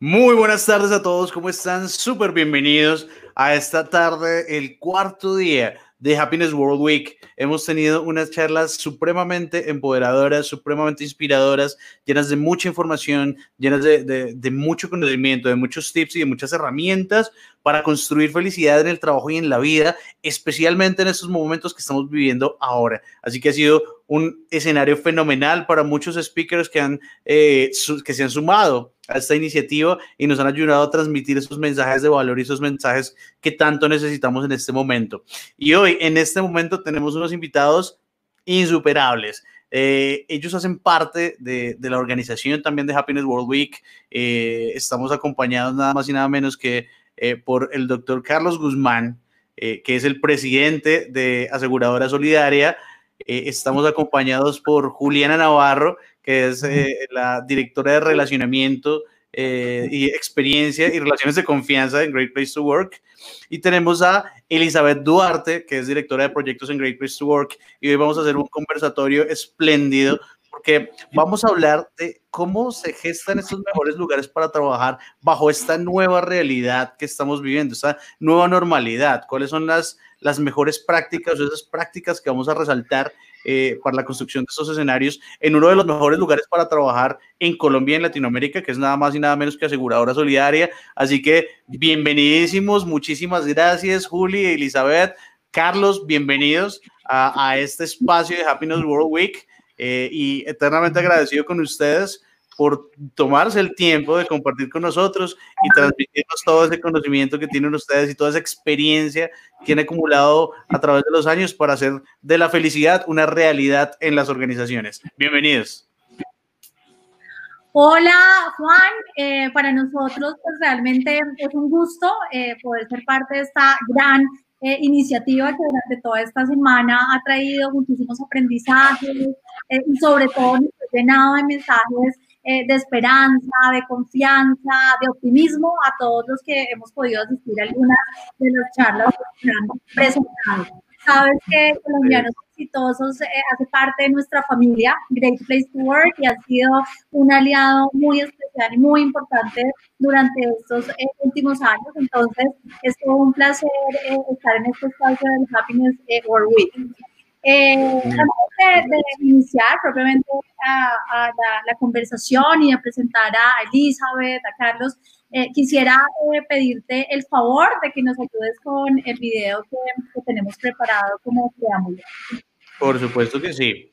Muy buenas tardes a todos, ¿cómo están? Súper bienvenidos a esta tarde, el cuarto día de Happiness World Week. Hemos tenido unas charlas supremamente empoderadoras, supremamente inspiradoras, llenas de mucha información, llenas de, de, mucho conocimiento, de muchos tips y de muchas herramientas para construir felicidad en el trabajo y en la vida, especialmente en estos momentos que estamos viviendo ahora. Así que ha sido un escenario fenomenal para muchos speakers que, han, eh, que se han sumado a esta iniciativa y nos han ayudado a transmitir esos mensajes de valor y esos mensajes que tanto necesitamos en este momento. Y hoy, en este momento, tenemos unos invitados insuperables. Eh, ellos hacen parte de, de, la organización también de Happiness World Week. Eh, estamos acompañados nada más y nada menos que por el doctor Carlos Guzmán, que es el presidente de Aseguradora Solidaria. Eh, estamos acompañados por Juliana Navarro, que es la directora de relacionamiento y experiencia y relaciones de confianza en Great Place to Work. Y tenemos a Elizabeth Duarte, que es directora de proyectos en Great Place to Work. Y hoy vamos a hacer un conversatorio espléndido porque vamos a hablar de cómo se gestan estos mejores lugares para trabajar bajo esta nueva realidad que estamos viviendo, esta nueva normalidad, cuáles son las, las mejores prácticas o esas prácticas que vamos a resaltar eh, para la construcción de estos escenarios en uno de los mejores lugares para trabajar en Colombia en Latinoamérica, que es nada más y nada menos que Aseguradora Solidaria. Así que bienvenidísimos, muchísimas gracias, Juli, Elizabeth, Carlos, bienvenidos a, a este espacio de Happiness World Week. Eh, y eternamente agradecido con ustedes por tomarse el tiempo de compartir con nosotros y transmitirnos todo ese conocimiento que tienen ustedes y toda esa experiencia que han acumulado a través de los años para hacer de la felicidad una realidad en las organizaciones. Bienvenidos. Hola Juan, eh, para nosotros pues, realmente es un gusto eh, poder ser parte de esta gran eh, iniciativa que durante toda esta semana ha traído muchísimos aprendizajes eh, y sobre todo llenado de mensajes eh, de esperanza, de confianza, de optimismo a todos los que hemos podido asistir a algunas de las charlas que han presentado. Sabes que Colombianos Exitosos hace parte de nuestra familia, Great Place to Work, y ha sido un aliado muy especial y muy importante durante estos últimos años. Entonces, es todo un placer estar en este espacio del Happiness World Week. Eh, antes de, iniciar propiamente a, la, conversación y de presentar a Elizabeth, a Carlos, eh, quisiera eh, pedirte el favor de que nos ayudes con el video que, que tenemos preparado como preámbulo. Por supuesto que sí.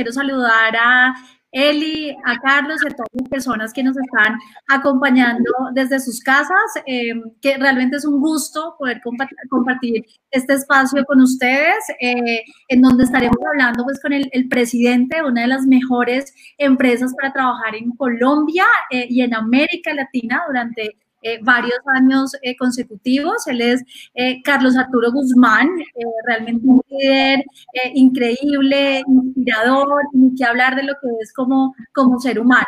Quiero saludar a Eli, a Carlos y a todas las personas que nos están acompañando desde sus casas, eh, que realmente es un gusto poder compartir este espacio con ustedes, eh, en donde estaremos hablando pues con el, el, presidente de una de las mejores empresas para trabajar en Colombia eh, y en América Latina durante eh, varios años eh, consecutivos. Él es eh, Carlos Arturo Guzmán, realmente un líder increíble, inspirador, y que hablar de lo que es como, como ser humano.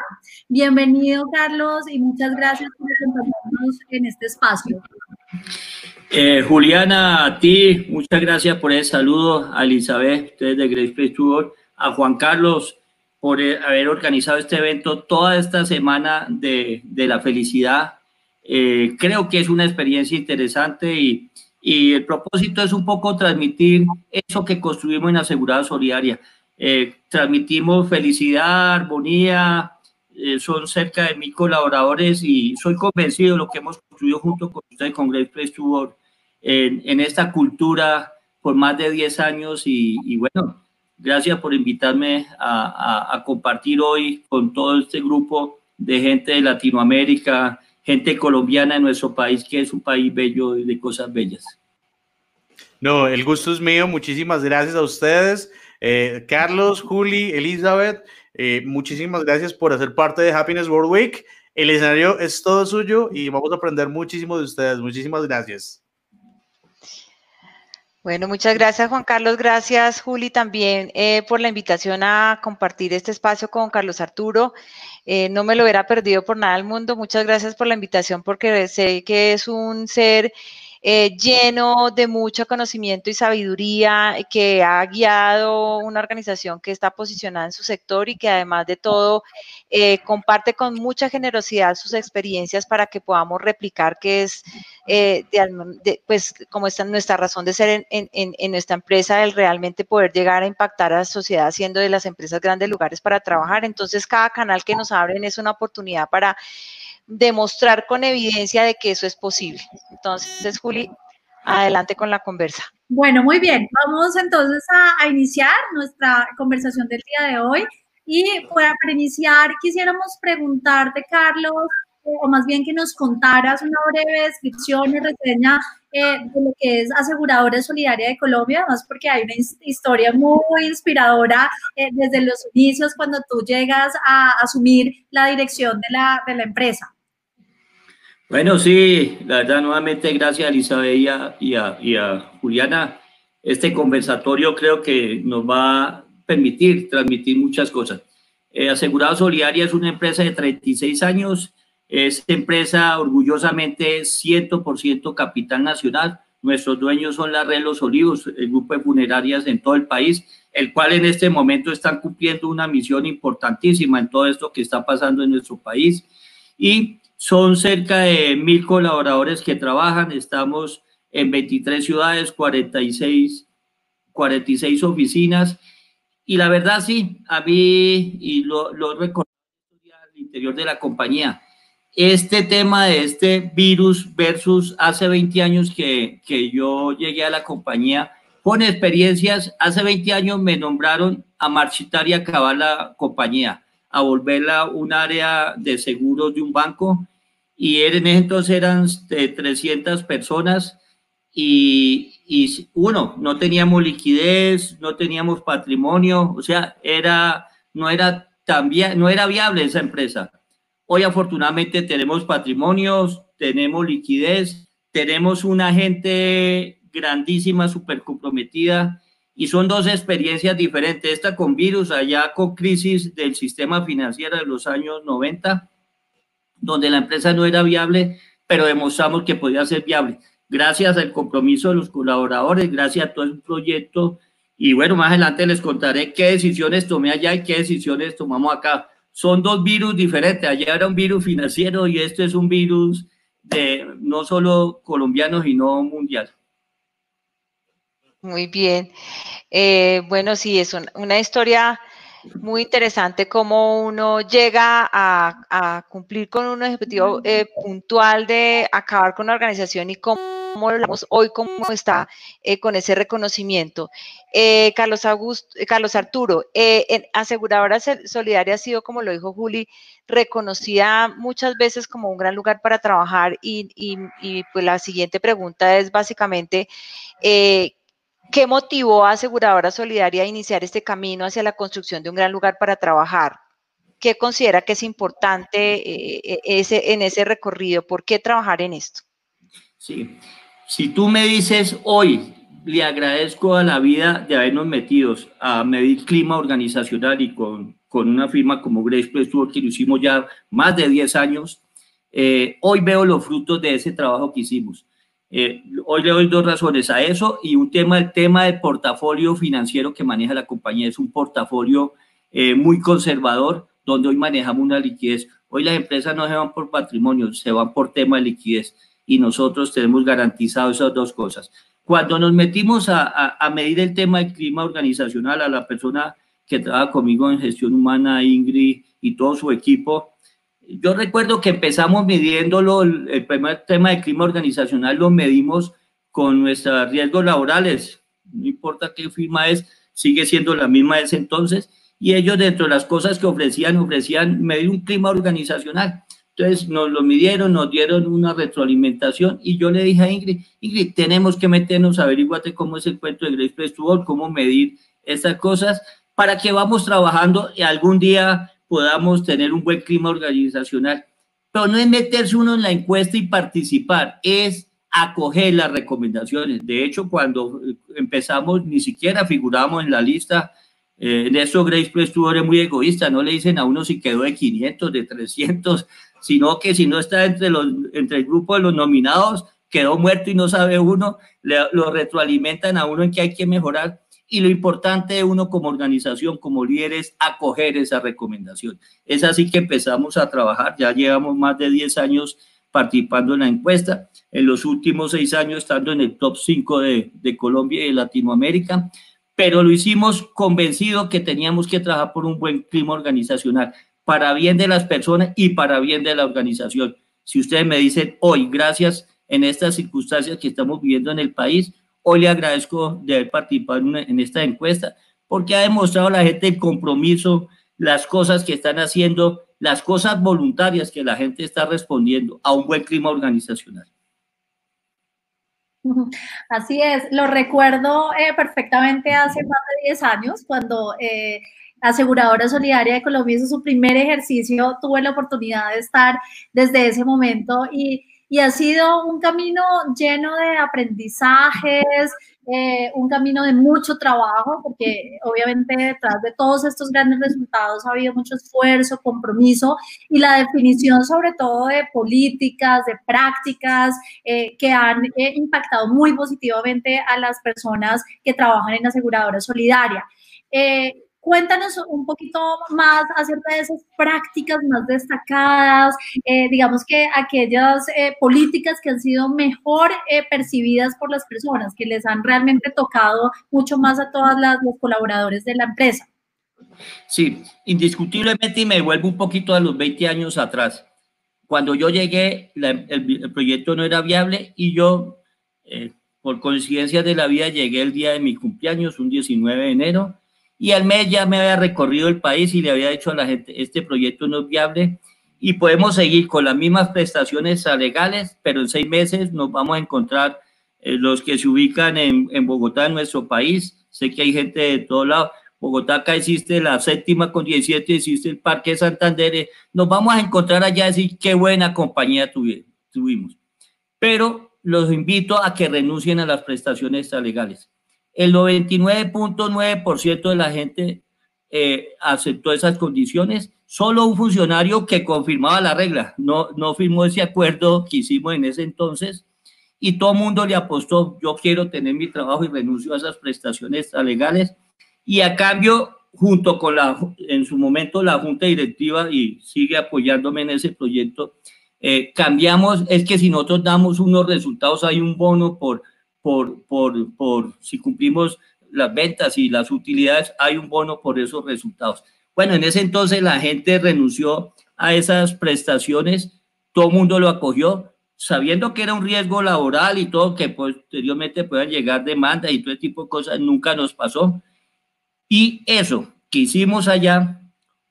Bienvenido, Carlos, y muchas gracias por acompañarnos en este espacio. Juliana, a ti, muchas gracias por el saludo, a Elizabeth, ustedes de Grace Place a Juan Carlos por haber organizado este evento toda esta semana de, de la felicidad eh, creo que es una experiencia interesante y, y, el propósito es un poco transmitir eso que construimos en Asegurada Solidaria. Eh, transmitimos felicidad, armonía, eh, son cerca de mil colaboradores y soy convencido de lo que hemos construido junto con ustedes con Great Place to Work en, en esta cultura por más de 10 años y, y bueno, gracias por invitarme a, a, a compartir hoy con todo este grupo de gente de Latinoamérica, gente colombiana en nuestro país, que es un país bello y de cosas bellas. No, el gusto es mío. Muchísimas gracias a ustedes. Eh, Carlos, Juli, Elizabeth, eh, muchísimas gracias por hacer parte de Happiness World Week. El escenario es todo suyo y vamos a aprender muchísimo de ustedes. Muchísimas gracias. Bueno, muchas gracias Juan Carlos, gracias Juli también eh, por la invitación a compartir este espacio con Carlos Arturo. Eh, no me lo hubiera perdido por nada del mundo. Muchas gracias por la invitación porque sé que es un ser eh, lleno de mucho conocimiento y sabiduría, que ha guiado una organización que está posicionada en su sector y que además de todo eh, comparte con mucha generosidad sus experiencias para que podamos replicar que es, eh, pues como está nuestra razón de ser en, en, nuestra empresa, el realmente poder llegar a impactar a la sociedad siendo de las empresas grandes lugares para trabajar. Entonces, cada canal que nos abren es una oportunidad para demostrar con evidencia de que eso es posible. Entonces, Juli, adelante con la conversa. Bueno, muy bien. Vamos entonces a, iniciar nuestra conversación del día de hoy. Y para, iniciar, quisiéramos preguntarte, Carlos, o más bien que nos contaras una breve descripción y reseña eh, de lo que es Aseguradora Solidaria de Colombia, además porque hay una historia muy inspiradora eh, desde los inicios cuando tú llegas a asumir la dirección de la, de la empresa. Bueno, sí, la verdad, nuevamente gracias a Elizabeth y a, Juliana. Este conversatorio creo que nos va a permitir transmitir muchas cosas. Eh, Solidaria es una empresa de 36 años, es empresa orgullosamente 100% capital nacional. Nuestros dueños son la Red Los Olivos, el grupo de funerarias en todo el país, el cual en este momento están cumpliendo una misión importantísima en todo esto que está pasando en nuestro país. Y son cerca de mil colaboradores que trabajan. Estamos en 23 ciudades, 46, 46 oficinas. Y la verdad, sí, a mí, y lo, lo al interior de la compañía, este tema de este virus versus hace 20 años que, que yo llegué a la compañía, con experiencias, hace 20 años me nombraron a marchitar y acabar la compañía, a volverla un área de seguros de un banco. Y en ese entonces eran de 300 personas y, y, uno, no teníamos liquidez, no teníamos patrimonio, o sea, era, no, era tan no era viable esa empresa. Hoy afortunadamente tenemos patrimonios, tenemos liquidez, tenemos una gente grandísima, súper comprometida y son dos experiencias diferentes, esta con virus, allá con crisis del sistema financiero de los años 90 donde la empresa no era viable, pero demostramos que podía ser viable. Gracias al compromiso de los colaboradores, gracias a todo el proyecto. Y bueno, más adelante les contaré qué decisiones tomé allá y qué decisiones tomamos acá. Son dos virus diferentes. Allá era un virus financiero y este es un virus de no solo colombiano, sino mundial. Muy bien. Eh, bueno, sí, es una historia muy interesante cómo uno llega a, cumplir con un objetivo eh, puntual de acabar con la organización y cómo hablamos hoy, cómo está eh, con ese reconocimiento. Eh, Carlos, Augusto, Carlos Arturo, en Aseguradora Solidaria ha sido, como lo dijo Juli, reconocida muchas veces como un gran lugar para trabajar y, y pues la siguiente pregunta es básicamente, ¿Qué motivó a Aseguradora Solidaria a iniciar este camino hacia la construcción de un gran lugar para trabajar? ¿Qué considera que es importante eh, ese, en ese recorrido? ¿Por qué trabajar en esto? Sí, si tú me dices hoy, le agradezco a la vida de habernos metido a medir clima organizacional y con, con una firma como Grace Place que lo hicimos ya más de 10 años, eh, hoy veo los frutos de ese trabajo que hicimos. Eh, hoy le doy dos razones a eso y un tema, el tema del portafolio financiero que maneja la compañía es un portafolio eh, muy conservador donde hoy manejamos una liquidez. Hoy las empresas no se van por patrimonio, se van por tema de liquidez y nosotros tenemos garantizado esas dos cosas. Cuando nos metimos a, a, medir el tema del clima organizacional, a la persona que trabaja conmigo en gestión humana, Ingrid, y todo su equipo, yo recuerdo que empezamos midiéndolo, el primer tema de clima organizacional lo medimos con nuestros riesgos laborales, no importa qué firma es, sigue siendo la misma de entonces, y ellos dentro de las cosas que ofrecían, ofrecían medir un clima organizacional. Entonces nos lo midieron, nos dieron una retroalimentación y yo le dije a Ingrid, Ingrid, tenemos que meternos, averiguate cómo es el cuento de Grace Festival, cómo medir estas cosas, para que vamos trabajando y algún día podamos tener un buen clima organizacional. Pero no es meterse uno en la encuesta y participar, es acoger las recomendaciones. De hecho, cuando empezamos, ni siquiera figuramos en la lista. Eh, en eso Grace Press tú eres muy egoísta, no le dicen a uno si quedó de 500, de 300, sino que si no está entre, los, entre el grupo de los nominados, quedó muerto y no sabe uno, lo retroalimentan a uno en que hay que mejorar y lo importante de uno como organización, como líder, es acoger esa recomendación. Es así que empezamos a trabajar, ya llevamos más de 10 años participando en la encuesta, en los últimos seis años estando en el top 5 de, de Colombia y de Latinoamérica, pero lo hicimos convencido que teníamos que trabajar por un buen clima organizacional, para bien de las personas y para bien de la organización. Si ustedes me dicen hoy, gracias en estas circunstancias que estamos viviendo en el país, Hoy le agradezco de haber participado en, esta encuesta porque ha demostrado a la gente el compromiso, las cosas que están haciendo, las cosas voluntarias que la gente está respondiendo a un buen clima organizacional. Así es, lo recuerdo eh, perfectamente hace más de 10 años cuando eh, Aseguradora Solidaria de Colombia hizo su primer ejercicio, tuve la oportunidad de estar desde ese momento y y ha sido un camino lleno de aprendizajes, eh, un camino de mucho trabajo, porque obviamente detrás de todos estos grandes resultados ha habido mucho esfuerzo, compromiso y la definición sobre todo de políticas, de prácticas eh, que han eh, impactado muy positivamente a las personas que trabajan en aseguradora solidaria. Cuéntanos un poquito más acerca de esas prácticas más destacadas, eh, digamos que aquellas eh, políticas que han sido mejor eh, percibidas por las personas, que les han realmente tocado mucho más a todos los colaboradores de la empresa. Sí, indiscutiblemente y me vuelvo un poquito a los 20 años atrás. Cuando yo llegué, el, el, proyecto no era viable y yo, por coincidencia de la vida, llegué el día de mi cumpleaños, un 19 de enero, y al mes ya me había recorrido el país y le había dicho a la gente, este proyecto no es viable y podemos seguir con las mismas prestaciones legales, pero en seis meses nos vamos a encontrar eh, los que se ubican en, en, Bogotá, en nuestro país. Sé que hay gente de todos lados. Bogotá acá existe la séptima con 17, existe el Parque Santander. Eh, nos vamos a encontrar allá y decir qué buena compañía tuvimos. Pero los invito a que renuncien a las prestaciones legales el 99.9% de la gente eh, aceptó esas condiciones. Solo un funcionario que confirmaba la regla, no, no firmó ese acuerdo que hicimos en ese entonces y todo el mundo le apostó, yo quiero tener mi trabajo y renuncio a esas prestaciones legales. Y a cambio, junto con la, en su momento la Junta Directiva y sigue apoyándome en ese proyecto, eh, cambiamos, es que si nosotros damos unos resultados, hay un bono por por, por, por si cumplimos las ventas y las utilidades, hay un bono por esos resultados. Bueno, en ese entonces la gente renunció a esas prestaciones, todo el mundo lo acogió, sabiendo que era un riesgo laboral y todo, que posteriormente puedan llegar demandas y todo tipo de cosas, nunca nos pasó. Y eso que hicimos allá,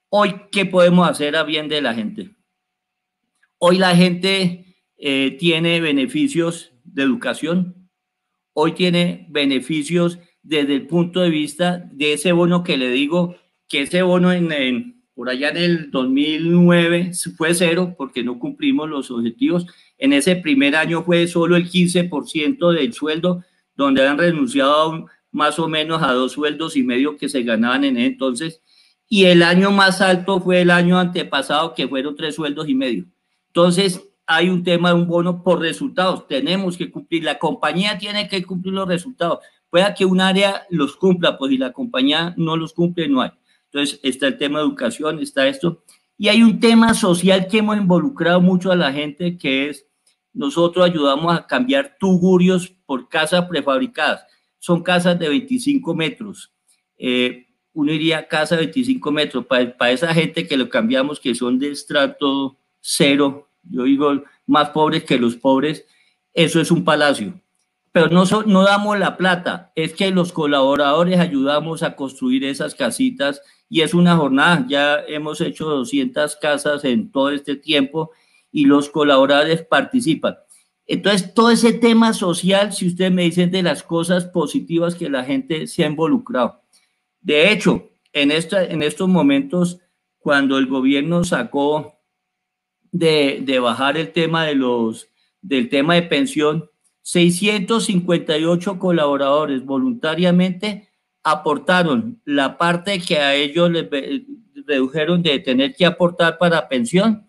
hoy, ¿qué podemos hacer a bien de la gente? Hoy la gente eh, tiene beneficios de educación, hoy tiene beneficios desde el punto de vista de ese bono que le digo, que ese bono en, por allá en el 2009 fue cero porque no cumplimos los objetivos. En ese primer año fue solo el 15% del sueldo, donde han renunciado más o menos a dos sueldos y medio que se ganaban en entonces. Y el año más alto fue el año antepasado, que fueron tres sueldos y medio. Entonces, hay un tema de un bono por resultados. Tenemos que cumplir, la compañía tiene que cumplir los resultados. Pueda que un área los cumpla, pues si la compañía no los cumple, no hay. Entonces, está el tema de educación, está esto. Y hay un tema social que hemos involucrado mucho a la gente, que es nosotros ayudamos a cambiar tugurios por casas prefabricadas. Son casas de 25 metros. Eh, uno iría casa de 25 metros. Para, para esa gente que lo cambiamos, que son de estrato cero, yo digo más pobres que los pobres, eso es un palacio. Pero no, no damos la plata, es que los colaboradores ayudamos a construir esas casitas y es una jornada. Ya hemos hecho 200 casas en todo este tiempo y los colaboradores participan. Entonces, todo ese tema social, si ustedes me dicen de las cosas positivas que la gente se ha involucrado. De hecho, en, esta, en estos momentos, cuando el gobierno sacó de, bajar el tema de los, del tema de pensión, 658 colaboradores voluntariamente aportaron la parte que a ellos les redujeron de tener que aportar para pensión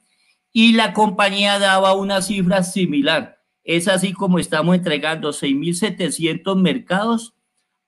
y la compañía daba una cifra similar. Es así como estamos entregando 6.700 mercados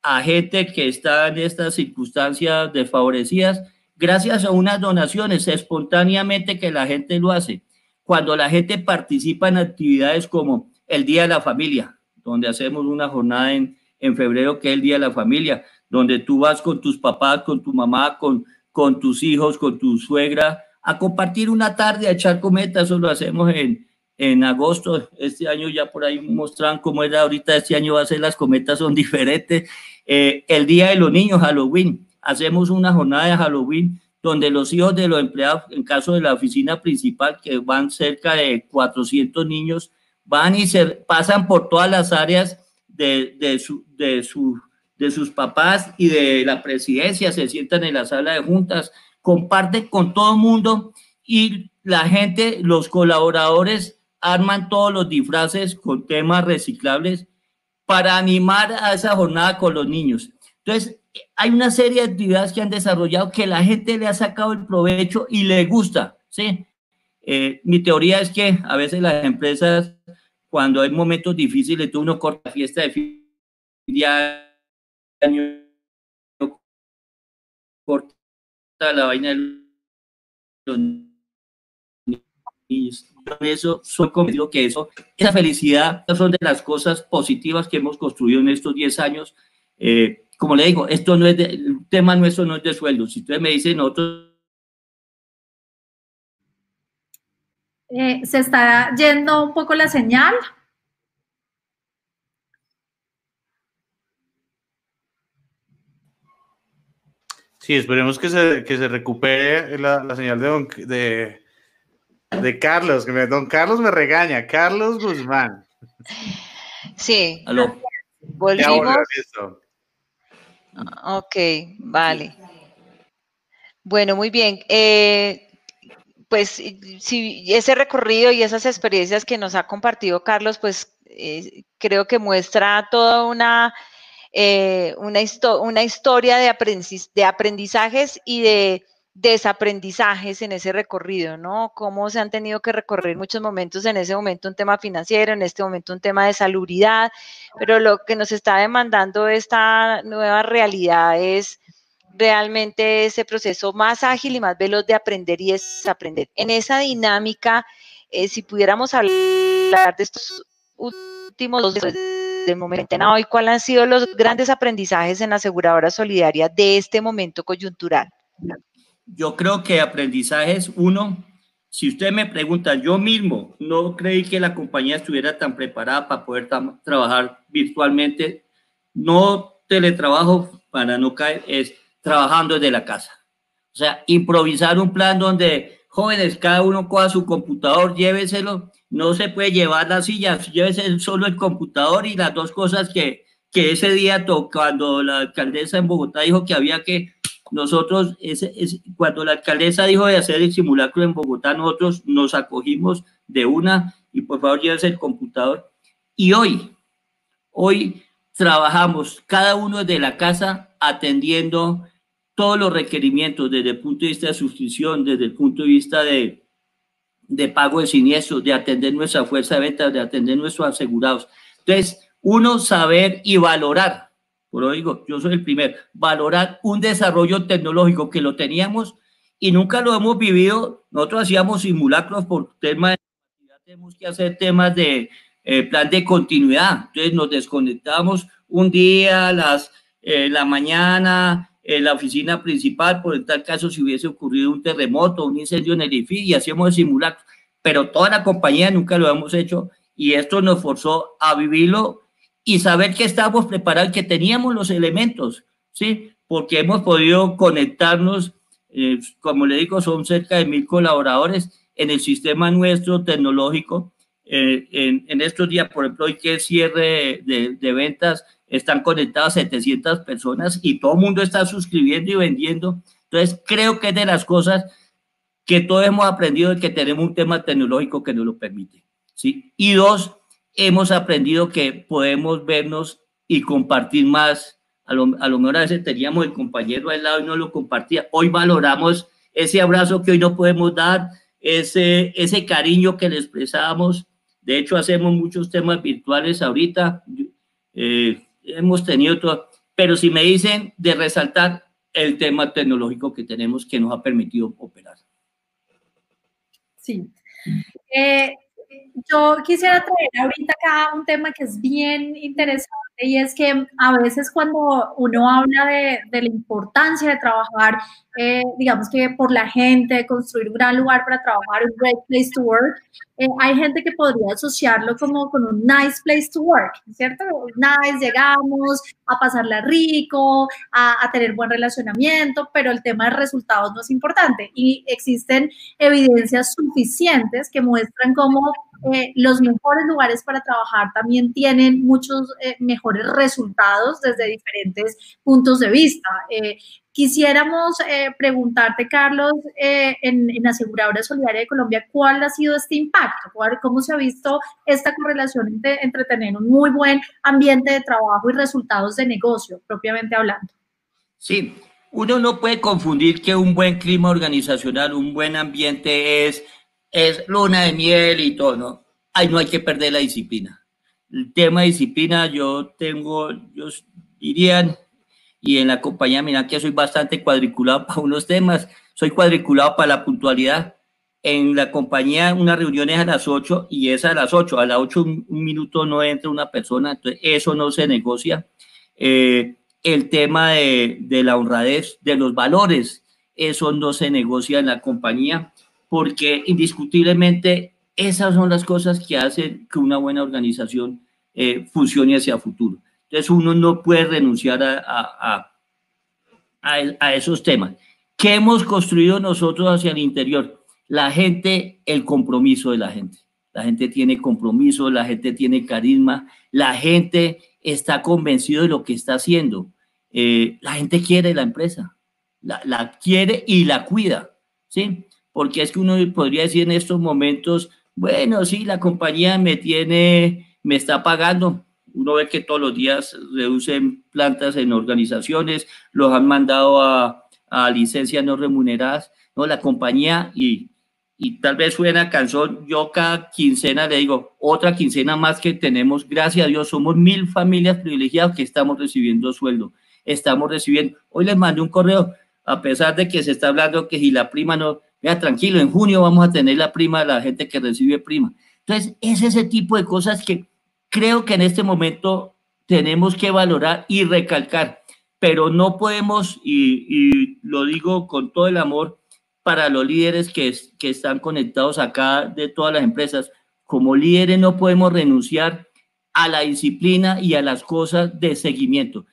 a gente que está en estas circunstancias desfavorecidas gracias a unas donaciones espontáneamente que la gente lo hace. Cuando la gente participa en actividades como el Día de la Familia, donde hacemos una jornada en, en febrero que es el Día de la Familia, donde tú vas con tus papás, con tu mamá, con, con tus hijos, con tu suegra, a compartir una tarde, a echar cometas, eso lo hacemos en, en agosto, este año ya por ahí mostraron cómo era ahorita, este año va a ser las cometas son diferentes. Eh, el Día de los Niños, Halloween, hacemos una jornada de Halloween donde los hijos de los empleados, en caso de la oficina principal, que van cerca de 400 niños, van y se pasan por todas las áreas de, de, su, de, su, de sus papás y de la presidencia, se sientan en la sala de juntas, comparten con todo el mundo y la gente, los colaboradores arman todos los disfraces con temas reciclables para animar a esa jornada con los niños. Entonces, hay una serie de actividades que han desarrollado que la gente le ha sacado el provecho y le gusta, ¿sí? Eh, mi teoría es que a veces las empresas, cuando hay momentos difíciles, tú uno corta fiesta de fin de año, corta la vaina de los niños. Eso, soy convencido que eso, esa felicidad, son de las cosas positivas que hemos construido en estos 10 años. Eh, como le digo, esto no es de, el tema nuestro no es de sueldo. Si ustedes me dicen nosotros... Eh, se está yendo un poco la señal. Sí, esperemos que se, que se recupere la, la señal de, don, de, de Carlos, que me, don Carlos me regaña, Carlos Guzmán. Sí. Aló. Volvimos. Ok, vale. Bueno, muy bien. Eh, pues si ese recorrido y esas experiencias que nos ha compartido Carlos, pues eh, creo que muestra toda una, eh, una, una, historia de, de aprendizajes y de desaprendizajes en ese recorrido, ¿no? Cómo se han tenido que recorrer muchos momentos, en ese momento un tema financiero, en este momento un tema de salubridad, pero lo que nos está demandando esta nueva realidad es realmente ese proceso más ágil y más veloz de aprender y desaprender. En esa dinámica, eh, si pudiéramos hablar de estos últimos dos desde el momento en hoy, ¿cuáles han sido los grandes aprendizajes en la aseguradora solidaria de este momento coyuntural? Yo creo que aprendizajes, uno, si usted me pregunta, yo mismo no creí que la compañía estuviera tan preparada para poder trabajar virtualmente. No teletrabajo para no caer, es trabajando desde la casa. O sea, improvisar un plan donde jóvenes, cada uno coja su computador, lléveselo. No se puede llevar las sillas, llévese solo el computador y las dos cosas que, que ese día, cuando la alcaldesa en Bogotá dijo que había que nosotros, ese, cuando la alcaldesa dijo de hacer el simulacro en Bogotá, nosotros nos acogimos de una y por favor llévese el computador. Y hoy, hoy trabajamos cada uno de la casa atendiendo todos los requerimientos desde el punto de vista de suscripción, desde el punto de vista de, de pago de siniestros, de atender nuestra fuerza de ventas, de atender nuestros asegurados. Entonces, uno saber y valorar por lo digo, yo soy el primer, valorar un desarrollo tecnológico que lo teníamos y nunca lo hemos vivido. Nosotros hacíamos simulacros por temas de tenemos que hacer temas de eh, plan de continuidad. Entonces nos desconectamos un día, las, eh, la mañana, en la oficina principal, por en tal caso si hubiese ocurrido un terremoto, un incendio en el edificio, y hacíamos el simulacro. Pero toda la compañía nunca lo hemos hecho y esto nos forzó a vivirlo y saber que estábamos preparados, que teníamos los elementos, ¿sí? Porque hemos podido conectarnos, eh, como le digo, son cerca de mil colaboradores en el sistema nuestro tecnológico. Eh, en, estos días, por ejemplo, hoy que cierre de, de, ventas, están conectadas 700 personas y todo el mundo está suscribiendo y vendiendo. Entonces, creo que es de las cosas que todos hemos aprendido de que tenemos un tema tecnológico que nos lo permite. ¿sí? Y dos, hemos aprendido que podemos vernos y compartir más. A lo, a lo mejor a veces teníamos el compañero al lado y no lo compartía. Hoy valoramos ese abrazo que hoy no podemos dar, ese, ese cariño que le expresamos. De hecho, hacemos muchos temas virtuales ahorita. Eh, hemos tenido todo. Pero si me dicen de resaltar el tema tecnológico que tenemos que nos ha permitido operar. Sí. Eh, yo quisiera traer ahorita acá un tema que es bien interesante y es que a veces cuando uno habla de, la importancia de trabajar, eh, digamos que por la gente, construir un gran lugar para trabajar, un great place to work, eh, hay gente que podría asociarlo como con un nice place to work, ¿cierto? Nice, llegamos a pasarla rico, a, a tener buen relacionamiento, pero el tema de resultados no es importante y existen evidencias suficientes que muestran cómo eh, los mejores lugares para trabajar también tienen muchos eh, mejores resultados desde diferentes puntos de vista. Eh, quisiéramos preguntarte, Carlos, en, en, Aseguradora Solidaria de Colombia, ¿cuál ha sido este impacto? ¿Cómo se ha visto esta correlación entre, entre tener un muy buen ambiente de trabajo y resultados de negocio, propiamente hablando? Sí, uno no puede confundir que un buen clima organizacional, un buen ambiente es es luna de miel y todo, ¿no? Ay, no hay que perder la disciplina. El tema de disciplina, yo tengo, yo dirían, y en la compañía, mira que soy bastante cuadriculado para unos temas, soy cuadriculado para la puntualidad. En la compañía, una reunión es a las 8 y es a las 8. A las 8 un, minuto no entra una persona, entonces eso no se negocia. Eh, el tema de, de la honradez, de los valores, eso no se negocia en la compañía porque indiscutiblemente esas son las cosas que hacen que una buena organización eh, funcione hacia futuro. Entonces uno no puede renunciar a, a, a, a, esos temas. ¿Qué hemos construido nosotros hacia el interior? La gente, el compromiso de la gente. La gente tiene compromiso, la gente tiene carisma, la gente está convencido de lo que está haciendo. Eh, la gente quiere la empresa, la, la quiere y la cuida, ¿sí? Porque es que uno podría decir en estos momentos, bueno, sí, la compañía me tiene, me está pagando. Uno ve que todos los días reducen plantas en organizaciones, los han mandado a, a licencias no remuneradas, ¿no? La compañía y, y tal vez suena canción, yo cada quincena le digo, otra quincena más que tenemos, gracias a Dios, somos mil familias privilegiadas que estamos recibiendo sueldo, estamos recibiendo, hoy les mandé un correo, a pesar de que se está hablando que si la prima no, Vea, tranquilo, en junio vamos a tener la prima de la gente que recibe prima. Entonces, es ese tipo de cosas que creo que en este momento tenemos que valorar y recalcar, pero no podemos, y, lo digo con todo el amor, para los líderes que, que están conectados acá de todas las empresas, como líderes no podemos renunciar a la disciplina y a las cosas de seguimiento.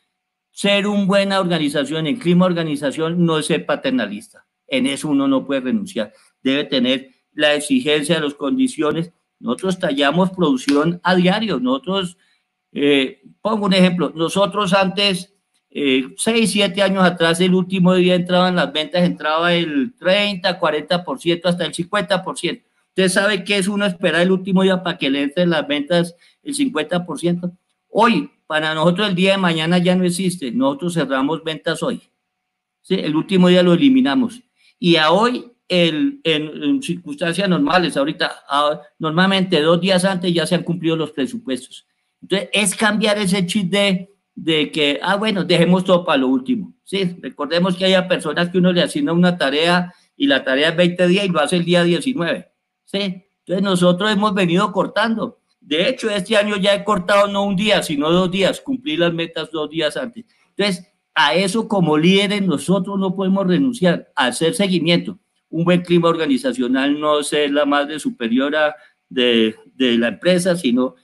Ser una buena organización, en clima organización, no es ser paternalista. En eso uno no puede renunciar. Debe tener la exigencia de las condiciones. Nosotros tallamos producción a diario. Nosotros, eh, pongo un ejemplo, nosotros antes, eh, seis, siete años atrás, el último día entraban las ventas, entraba el 30, 40%, hasta el 50%. Usted sabe que es uno esperar el último día para que le entren las ventas el 50%. Hoy, para nosotros el día de mañana ya no existe. Nosotros cerramos ventas hoy. ¿Sí? El último día lo eliminamos. Y a hoy, el, en, circunstancias normales, ahorita, normalmente dos días antes ya se han cumplido los presupuestos. Entonces, es cambiar ese chip de, de que, ah, bueno, dejemos todo para lo último. Sí, recordemos que hay personas que uno le asigna una tarea y la tarea es 20 días y lo hace el día 19. ¿sí? Entonces nosotros hemos venido cortando. De hecho, este año ya he cortado no un día, sino dos días, cumplir las metas dos días antes. Entonces, a eso como líderes nosotros no podemos renunciar, a hacer seguimiento. Un buen clima organizacional no ser la madre superiora de, de la empresa, sino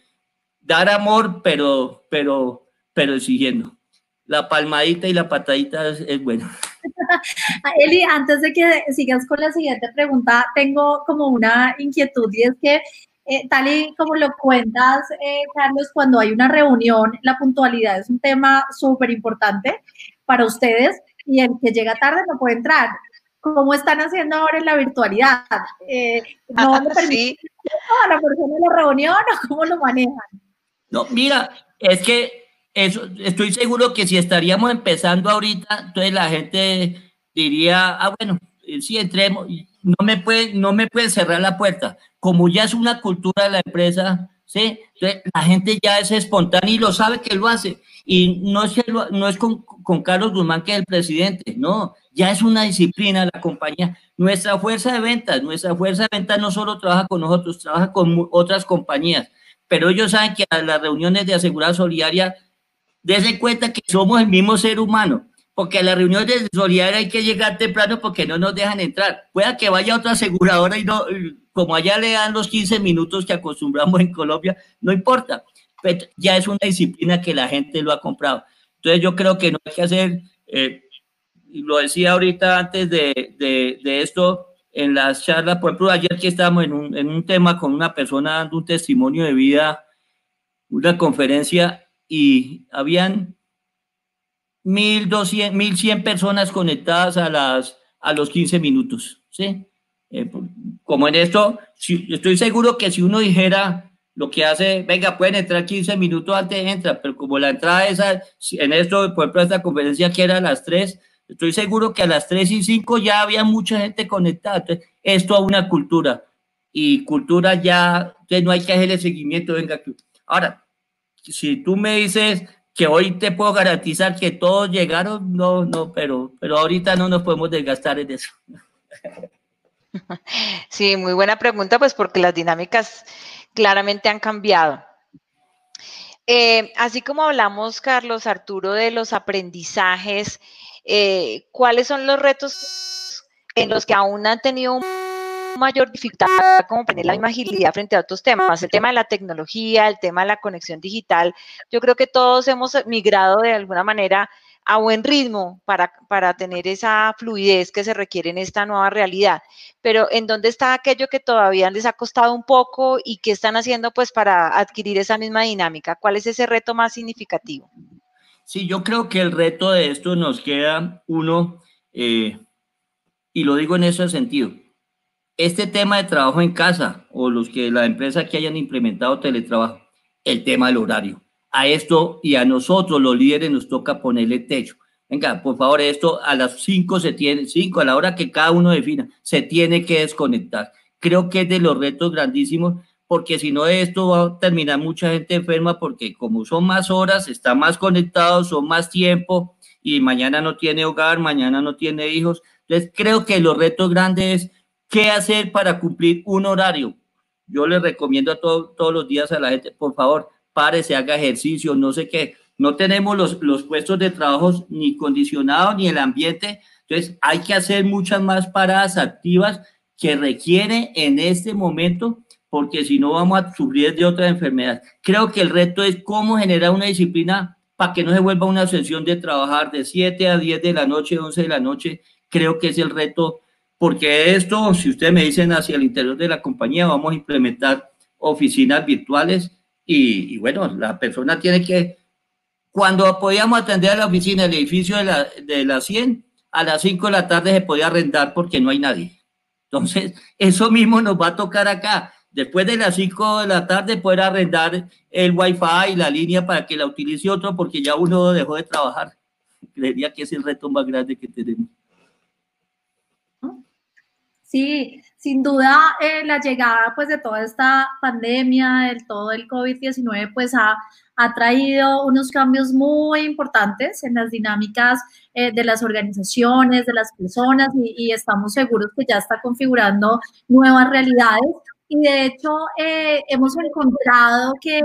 dar amor, pero, pero, pero exigiendo. La palmadita y la patadita es, es bueno. Eli, antes de que sigas con la siguiente pregunta, tengo como una inquietud y es que eh, tal y como lo cuentas, eh, Carlos, cuando hay una reunión, la puntualidad es un tema súper importante para ustedes y el que llega tarde no puede entrar. ¿Cómo están haciendo ahora en la virtualidad? Eh, ¿No ah, permiten a la persona en la reunión o cómo lo manejan? No, mira, es que eso, estoy seguro que si estaríamos empezando ahorita, entonces la gente diría, ah, bueno, eh, sí, entremos, no me puede, no me puede cerrar la puerta. Como ya es una cultura de la empresa, ¿sí? La gente ya es espontánea y lo sabe que lo hace. Y no es, no es con, con Carlos Guzmán que es el presidente, no, ya es una disciplina la compañía. Nuestra fuerza de ventas, nuestra fuerza de ventas no solo trabaja con nosotros, trabaja con otras compañías, pero ellos saben que a las reuniones de asegurar solidaria Dese cuenta que somos el mismo ser humano, porque a la reunión de solidaridad hay que llegar temprano porque no nos dejan entrar. Pueda que vaya otra aseguradora y no, como allá le dan los 15 minutos que acostumbramos en Colombia, no importa. ya es una disciplina que la gente lo ha comprado. Entonces yo creo que no hay que hacer, eh, lo decía ahorita antes de, de, esto, en las charlas, por ejemplo, ayer que estábamos en un, en un tema con una persona dando un testimonio de vida, una conferencia, y habían 1.200, 1.100 personas conectadas a, las, a los 15 minutos, ¿sí? Eh, como en esto, estoy seguro que si uno dijera lo que hace, venga, pueden entrar 15 minutos antes, entra, pero como la entrada esa, en esto, por ejemplo, esta conferencia que era a las 3, estoy seguro que a las 3 y 5 ya había mucha gente conectada. Entonces, esto a una cultura, y cultura ya, entonces no hay que hacerle seguimiento, venga. Ahora, si tú me dices que hoy te puedo garantizar que todos llegaron, no, no, pero, pero ahorita no nos podemos desgastar en eso. Sí, muy buena pregunta, pues porque las dinámicas claramente han cambiado. Eh, así como hablamos, Carlos Arturo, de los aprendizajes, eh, ¿cuáles son los retos en los que aún han tenido un mayor dificultad como tener la misma agilidad frente a otros temas, el tema de la tecnología, el tema de la conexión digital. Yo creo que todos hemos migrado de alguna manera a buen ritmo para, para tener esa fluidez que se requiere en esta nueva realidad. Pero ¿en dónde está aquello que todavía les ha costado un poco y qué están haciendo pues para adquirir esa misma dinámica? ¿Cuál es ese reto más significativo? Sí, yo creo que el reto de esto nos queda uno, eh, y lo digo en ese sentido, este tema de trabajo en casa o los que la empresa que hayan implementado teletrabajo, el tema del horario. A esto y a nosotros los líderes nos toca ponerle techo. Venga, por favor, esto a las 5 se tiene, 5 a la hora que cada uno defina, se tiene que desconectar. Creo que es de los retos grandísimos, porque si no esto va a terminar mucha gente enferma, porque como son más horas, están más conectados, son más tiempo, y mañana no tiene hogar, mañana no tiene hijos. Entonces, creo que los retos grandes es ¿Qué hacer para cumplir un horario? Yo les recomiendo a todos los días a la gente, por favor, pare, se haga ejercicio, no sé qué. No tenemos los, los puestos de trabajo ni condicionados ni el ambiente. Entonces, hay que hacer muchas más paradas activas que requiere en este momento, porque si no vamos a sufrir de otra enfermedad. Creo que el reto es cómo generar una disciplina para que no se vuelva una sesión de trabajar de 7 a 10 de la noche, 11 de la noche. Creo que es el reto, porque esto, si ustedes me dicen hacia el interior de la compañía, vamos a implementar oficinas virtuales y, y bueno, la persona tiene que, cuando podíamos atender a la oficina, el edificio de la, de la 100, a las 5 de la tarde se podía arrendar porque no hay nadie. Entonces, eso mismo nos va a tocar acá. Después de las 5 de la tarde poder arrendar el wifi y la línea para que la utilice otro porque ya uno dejó de trabajar. Creería que es el reto más grande que tenemos. Sí, sin duda eh, la llegada pues de toda esta pandemia, del todo el COVID-19 pues ha, ha, traído unos cambios muy importantes en las dinámicas eh, de las organizaciones, de las personas y, y estamos seguros que ya está configurando nuevas realidades y de hecho eh, hemos encontrado que,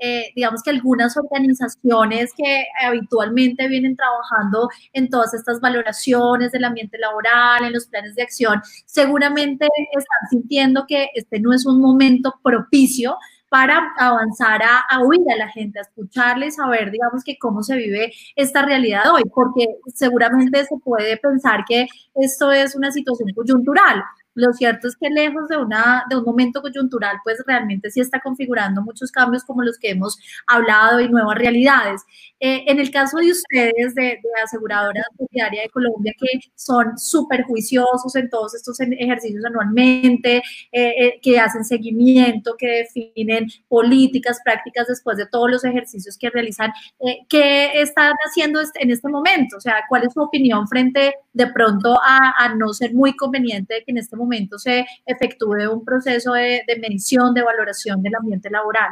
eh, digamos que algunas organizaciones que habitualmente vienen trabajando en todas estas valoraciones del ambiente laboral, en los planes de acción, seguramente están sintiendo que este no es un momento propicio para avanzar a, a, oír a la gente, a escucharle y saber, digamos, que cómo se vive esta realidad hoy, porque seguramente se puede pensar que esto es una situación coyuntural, lo cierto es que lejos de, una, de un momento coyuntural, pues realmente sí está configurando muchos cambios como los que hemos hablado y nuevas realidades. Eh, en el caso de ustedes, de, de aseguradoras área de Colombia, que son súper juiciosos en todos estos ejercicios anualmente, eh, eh, que hacen seguimiento, que definen políticas, prácticas después de todos los ejercicios que realizan, eh, ¿qué están haciendo en este momento? O sea, ¿cuál es su opinión frente de pronto a, a no ser muy conveniente que en este momento se efectúe un proceso de, medición, de valoración del ambiente laboral?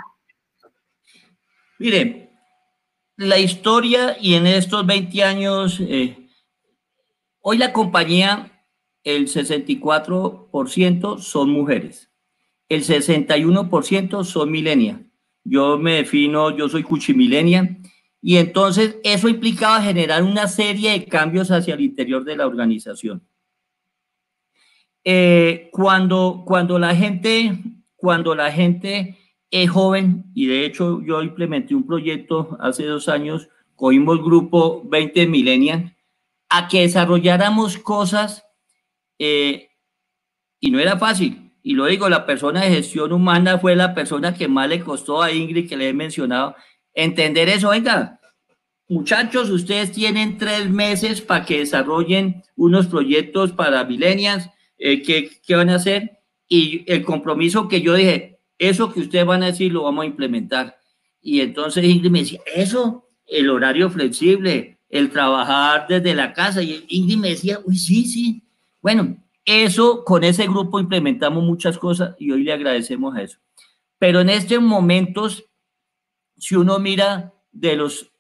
Mire, la historia y en estos 20 años, eh, hoy la compañía, el 64% son mujeres, el 61% son millennials. Yo me defino, yo soy cuchimilenia, y entonces eso implicaba generar una serie de cambios hacia el interior de la organización. Eh, cuando, cuando la gente, cuando la gente es joven y de hecho yo implementé un proyecto hace dos años, cogimos grupo 20 millennials a que desarrolláramos cosas eh, y no era fácil. Y lo digo, la persona de gestión humana fue la persona que más le costó a Ingrid, que le he mencionado, entender eso. Venga, muchachos, ustedes tienen tres meses para que desarrollen unos proyectos para millennials, eh, ¿qué, ¿qué van a hacer? Y el compromiso que yo dije, eso que ustedes van a decir lo vamos a implementar. Y entonces Ingrid me decía, eso, el horario flexible, el trabajar desde la casa. Y Ingrid me decía, uy, sí, sí. Bueno, eso, con ese grupo implementamos muchas cosas y hoy le agradecemos a eso. Pero en estos momentos, si uno mira de las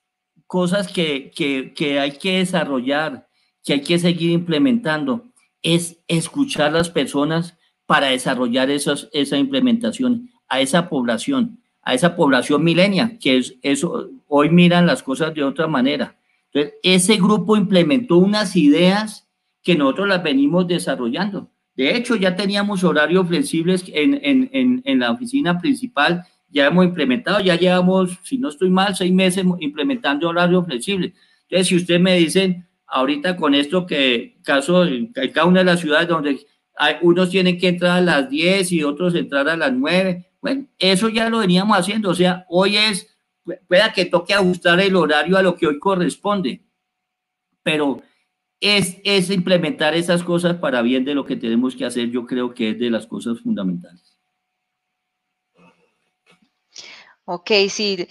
cosas que, que, que hay que desarrollar, que hay que seguir implementando, es escuchar a las personas, para desarrollar esas, esa implementación a esa población, a esa población milenia, que es eso, hoy miran las cosas de otra manera. Entonces, ese grupo implementó unas ideas que nosotros las venimos desarrollando. De hecho, ya teníamos horarios flexibles en, en, en, en la oficina principal, ya hemos implementado, ya llevamos, si no estoy mal, seis meses implementando horarios flexibles. Entonces, si ustedes me dicen ahorita con esto que caso en cada una de las ciudades donde hay, unos tienen que entrar a las 10 y otros entrar a las 9. Bueno, eso ya lo veníamos haciendo. O sea, hoy es, pueda que toque ajustar el horario a lo que hoy corresponde, pero es, es implementar esas cosas para bien de lo que tenemos que hacer. Yo creo que es de las cosas fundamentales. Ok, sí.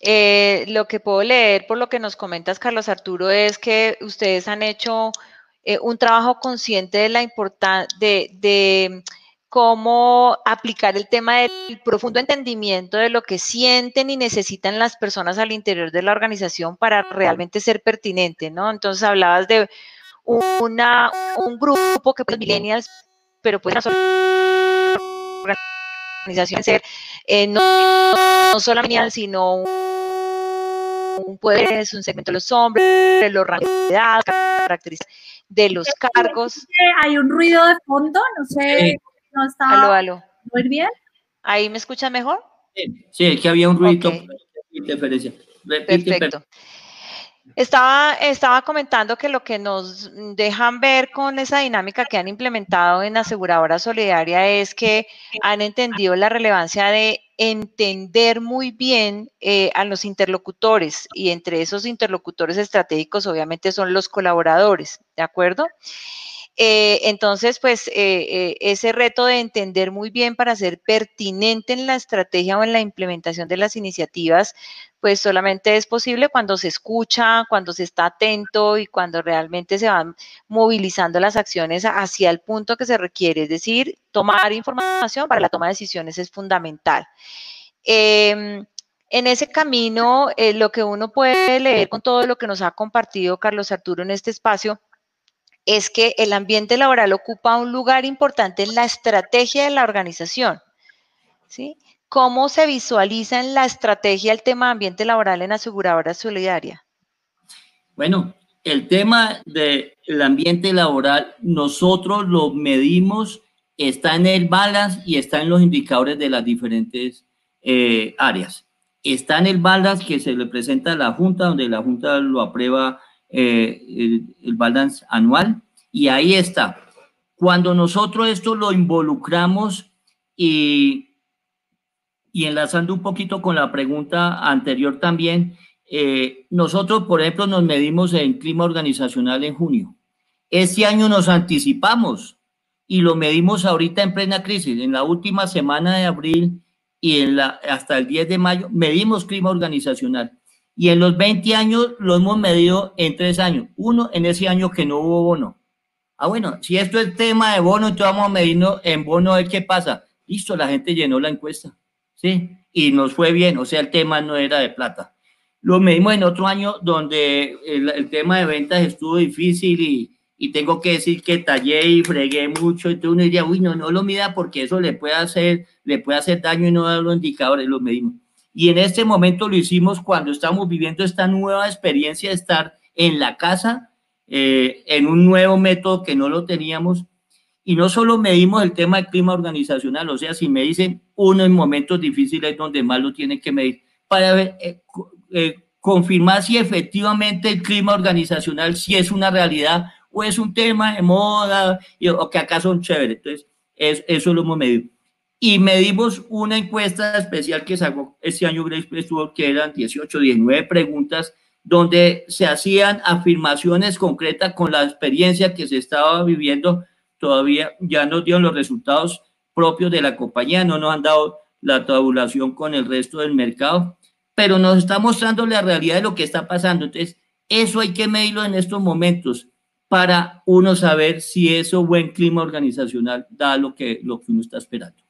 Eh, lo que puedo leer por lo que nos comentas, Carlos Arturo, es que ustedes han hecho eh, un trabajo consciente de la importancia de, de cómo aplicar el tema del profundo entendimiento de lo que sienten y necesitan las personas al interior de la organización para realmente ser pertinente, ¿no? Entonces hablabas de una, un grupo que pues millennials, pero pues organización ser eh, no, no, solamente sino un, puede es un segmento de los hombres, de los rangos de edad, características de los cargos. Hay un ruido de fondo, no sé, no está aló, aló. muy bien. ¿Ahí me escuchan mejor? Sí, es que había un ruido okay. Perfecto. Estaba, estaba comentando que lo que nos dejan ver con esa dinámica que han implementado en Aseguradora Solidaria es que han entendido la relevancia de entender muy bien eh, a los interlocutores y entre esos interlocutores estratégicos obviamente son los colaboradores, ¿de acuerdo? Eh, entonces, pues eh, eh, ese reto de entender muy bien para ser pertinente en la estrategia o en la implementación de las iniciativas, pues solamente es posible cuando se escucha, cuando se está atento y cuando realmente se van movilizando las acciones hacia el punto que se requiere, es decir, tomar información para la toma de decisiones es fundamental. Em, en ese camino, lo que uno puede leer con todo lo que nos ha compartido Carlos Arturo en este espacio, es que el ambiente laboral ocupa un lugar importante en la estrategia de la organización. ¿sí? ¿Cómo se visualiza en la estrategia el tema de ambiente laboral en aseguradora solidaria? Bueno, el tema del ambiente laboral, nosotros lo medimos, está en el balance y está en los indicadores de las diferentes eh, áreas. Está en el balance que se le presenta a la Junta, donde la Junta lo aprueba eh, el, balance anual y ahí está. Cuando nosotros esto lo involucramos y, y enlazando un poquito con la pregunta anterior también, eh, nosotros, por ejemplo, nos medimos en clima organizacional en junio. Este año nos anticipamos y lo medimos ahorita en plena crisis. En la última semana de abril y en la, hasta el 10 de mayo medimos clima organizacional y en los 20 años lo hemos medido en tres años. Uno, en ese año que no hubo bono. Ah, bueno, si esto es tema de bono, entonces vamos a medirlo en bono a ver qué pasa. Listo, la gente llenó la encuesta, ¿sí? Y nos fue bien, o sea, el tema no era de plata. Lo medimos en otro año donde el, tema de ventas estuvo difícil y, y, tengo que decir que tallé y fregué mucho. Entonces uno diría, uy, no, no lo mida porque eso le puede hacer, le puede hacer daño y no dar los indicadores, lo medimos. Y en este momento lo hicimos cuando estamos viviendo esta nueva experiencia de estar en la casa, eh, en un nuevo método que no lo teníamos. Y no solo medimos el tema del clima organizacional, o sea, si me dicen uno en momentos difíciles donde más lo tienen que medir, para ver, eh, eh, confirmar si efectivamente el clima organizacional si es una realidad o es un tema de moda o que acá son chéveres. Entonces, eso lo hemos medido y medimos una encuesta especial que sacó este año Grace estuvo que eran 18, 19 preguntas, donde se hacían afirmaciones concretas con la experiencia que se estaba viviendo. Todavía ya nos dieron los resultados propios de la compañía, no nos han dado la tabulación con el resto del mercado, pero nos está mostrando la realidad de lo que está pasando. Entonces, eso hay que medirlo en estos momentos para uno saber si eso buen clima organizacional da lo que, lo que uno está esperando.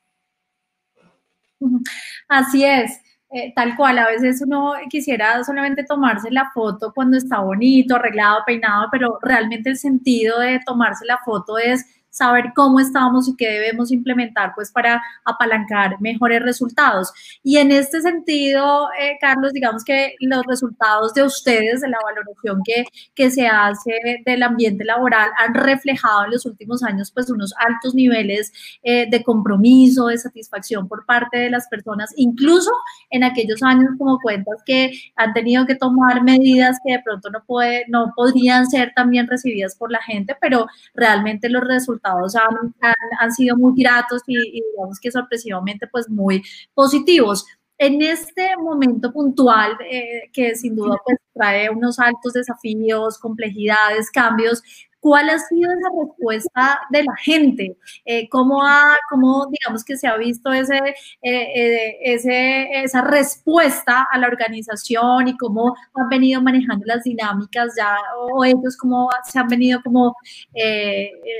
Así es. Eh, tal cual, a veces uno quisiera solamente tomarse la foto cuando está bonito, arreglado, peinado, pero realmente el sentido de tomarse la foto es saber cómo estamos y qué debemos implementar pues para apalancar mejores resultados. Y en este sentido, eh, Carlos, digamos que los resultados de ustedes, de la valoración que, que se hace del ambiente laboral, han reflejado en los últimos años pues unos altos niveles eh, de compromiso, de satisfacción por parte de las personas, incluso en aquellos años como cuentas que han tenido que tomar medidas que de pronto no, puede, no podrían ser también recibidas por la gente, pero realmente los resultados han, han, sido muy gratos y, digamos que sorpresivamente pues muy positivos. En este momento puntual, eh, que sin duda pues trae unos altos desafíos, complejidades, cambios, ¿Cuál ha sido esa respuesta de la gente? Eh, ¿cómo, ha, ¿Cómo, digamos, que se ha visto ese, eh, eh, ese, esa respuesta a la organización y cómo han venido manejando las dinámicas ya, o ellos cómo se han venido como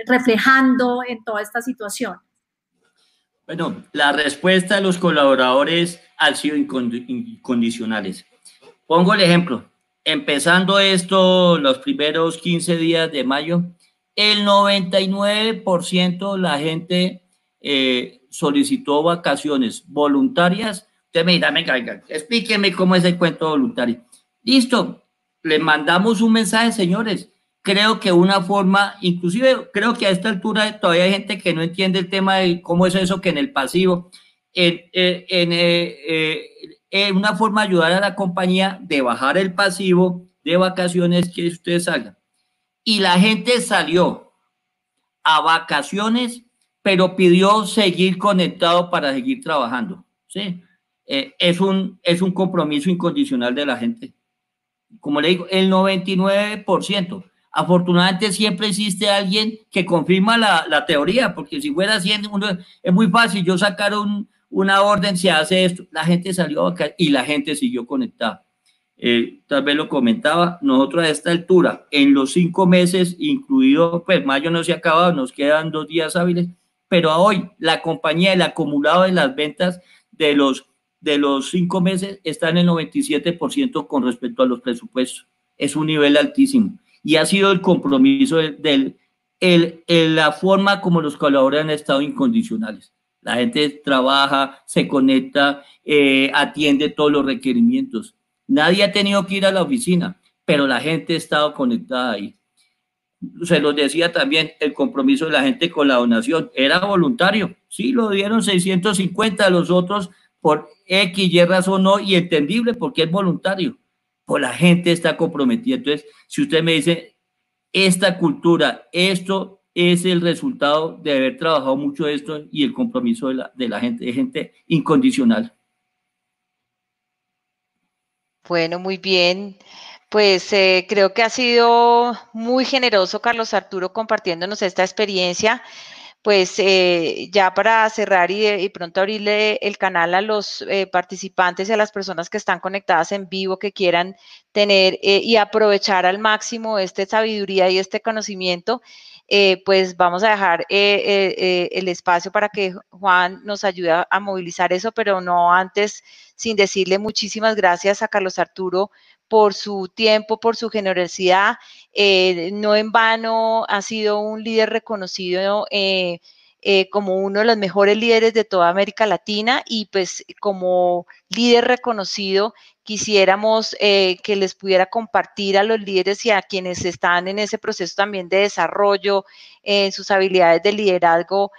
reflejando en toda esta situación? Bueno, la respuesta de los colaboradores ha sido incondicionales. Pongo el ejemplo empezando esto los primeros 15 días de mayo, el 99% de la gente eh, solicitó vacaciones voluntarias, usted me dirá, venga, explíqueme cómo es el cuento voluntario. Listo, le mandamos un mensaje, señores. Creo que una forma, inclusive creo que a esta altura todavía hay gente que no entiende el tema de cómo es eso que en el pasivo, en, en, en una forma de ayudar a la compañía de bajar el pasivo de vacaciones que ustedes hagan. Y la gente salió a vacaciones, pero pidió seguir conectado para seguir trabajando. ¿sí? Eh, es, un, es un compromiso incondicional de la gente. Como le digo, el 99%. Afortunadamente siempre existe alguien que confirma la, la teoría, porque si fuera así, es muy fácil yo sacar un, una orden, se hace esto, la gente salió acá y la gente siguió conectada. Eh, tal vez lo comentaba, nosotros a esta altura, en los cinco meses, incluido, pues mayo no se ha acabado, nos quedan dos días hábiles, pero a hoy la compañía, el acumulado de las ventas de los, de los cinco meses está en el 97% con respecto a los presupuestos. Es un nivel altísimo y ha sido el compromiso del, el, la forma como los colaboradores han estado incondicionales. La gente trabaja, se conecta, eh, atiende todos los requerimientos. Nadie ha tenido que ir a la oficina, pero la gente ha estado conectada ahí. Se los decía también, el compromiso de la gente con la donación era voluntario. Sí, lo dieron 650, los otros por X, Y razón no, y entendible porque es voluntario. Pues la gente está comprometida. Entonces, si usted me dice, esta cultura, esto es el resultado de haber trabajado mucho esto y el compromiso de la, de la gente, de gente incondicional. Bueno, muy bien. Pues eh, creo que ha sido muy generoso Carlos Arturo compartiéndonos esta experiencia. Pues eh, ya para cerrar y, pronto abrirle el canal a los eh, participantes y a las personas que están conectadas en vivo, que quieran tener y aprovechar al máximo esta sabiduría y este conocimiento, pues vamos a dejar el espacio para que Juan nos ayude a movilizar eso, pero no antes sin decirle muchísimas gracias a Carlos Arturo por su tiempo, por su generosidad. Eh, no en vano ha sido un líder reconocido eh, eh, como uno de los mejores líderes de toda América Latina y pues como líder reconocido quisiéramos que les pudiera compartir a los líderes y a quienes están en ese proceso también de desarrollo, en sus habilidades de liderazgo,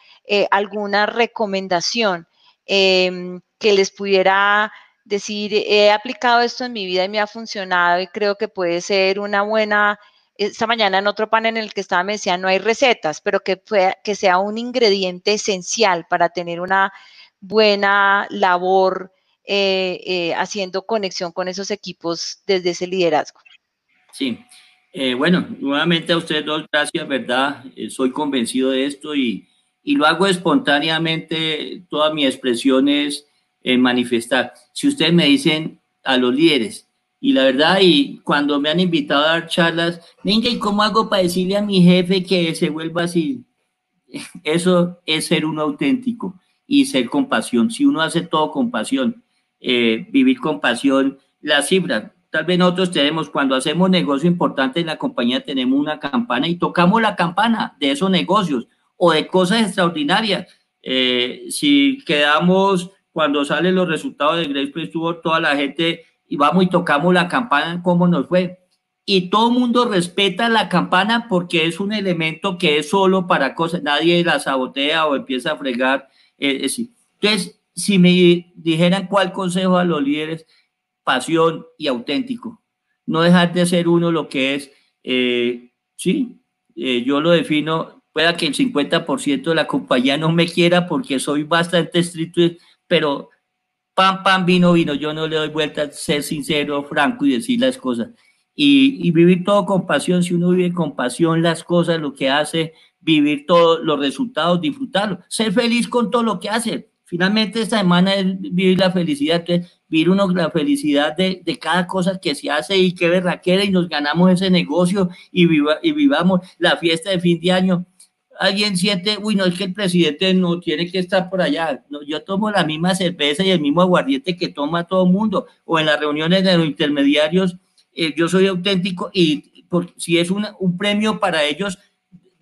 alguna recomendación Em, que les pudiera decir, he aplicado esto en mi vida y me ha funcionado y creo que puede ser una buena, esta mañana en otro panel en el que estaba me decía, no hay recetas, pero que, que sea un ingrediente esencial para tener una buena labor eh, eh, haciendo conexión con esos equipos desde ese liderazgo. Sí, eh, bueno, nuevamente a ustedes dos, gracias, ¿verdad? soy convencido de esto y, y lo hago espontáneamente, toda mi expresión es en manifestar. Si ustedes me dicen a los líderes, y la verdad, y cuando me han invitado a dar charlas, venga, ¿y cómo hago para decirle a mi jefe que se vuelva así? Eso es ser uno auténtico y ser compasión. Si uno hace todo con pasión, eh, vivir con pasión, la cifra, tal vez nosotros tenemos, cuando hacemos negocio importante en la compañía, tenemos una campana y tocamos la campana de esos negocios o de cosas extraordinarias. Eh, si quedamos cuando salen los resultados de Grace Place toda la gente y vamos y tocamos la campana, ¿cómo nos fue? Y todo el mundo respeta la campana porque es un elemento que es solo para cosas, nadie la sabotea o empieza a fregar. Eh, eh Entonces, si me dijeran cuál consejo a los líderes, pasión y auténtico. No dejar de ser uno lo que es, eh, sí, yo lo defino pueda que el 50% de la compañía no me quiera porque soy bastante estricto, pero pan, pan, vino, vino. Yo no le doy vuelta, ser sincero, franco y decir las cosas. Y, vivir todo con pasión. Si uno vive con pasión las cosas, lo que hace, vivir todos los resultados, disfrutarlo, ser feliz con todo lo que hace. Finalmente, esta semana es vivir la felicidad, entonces, vivir uno la felicidad de, de, cada cosa que se hace y que berraquera y nos ganamos ese negocio y, viva, y vivamos la fiesta de fin de año alguien siente, uy, no es que el presidente no tiene que estar por allá. No, yo tomo la misma cerveza y el mismo aguardiente que toma todo el mundo. O en las reuniones de los intermediarios, eh, yo soy auténtico y si es un premio para ellos,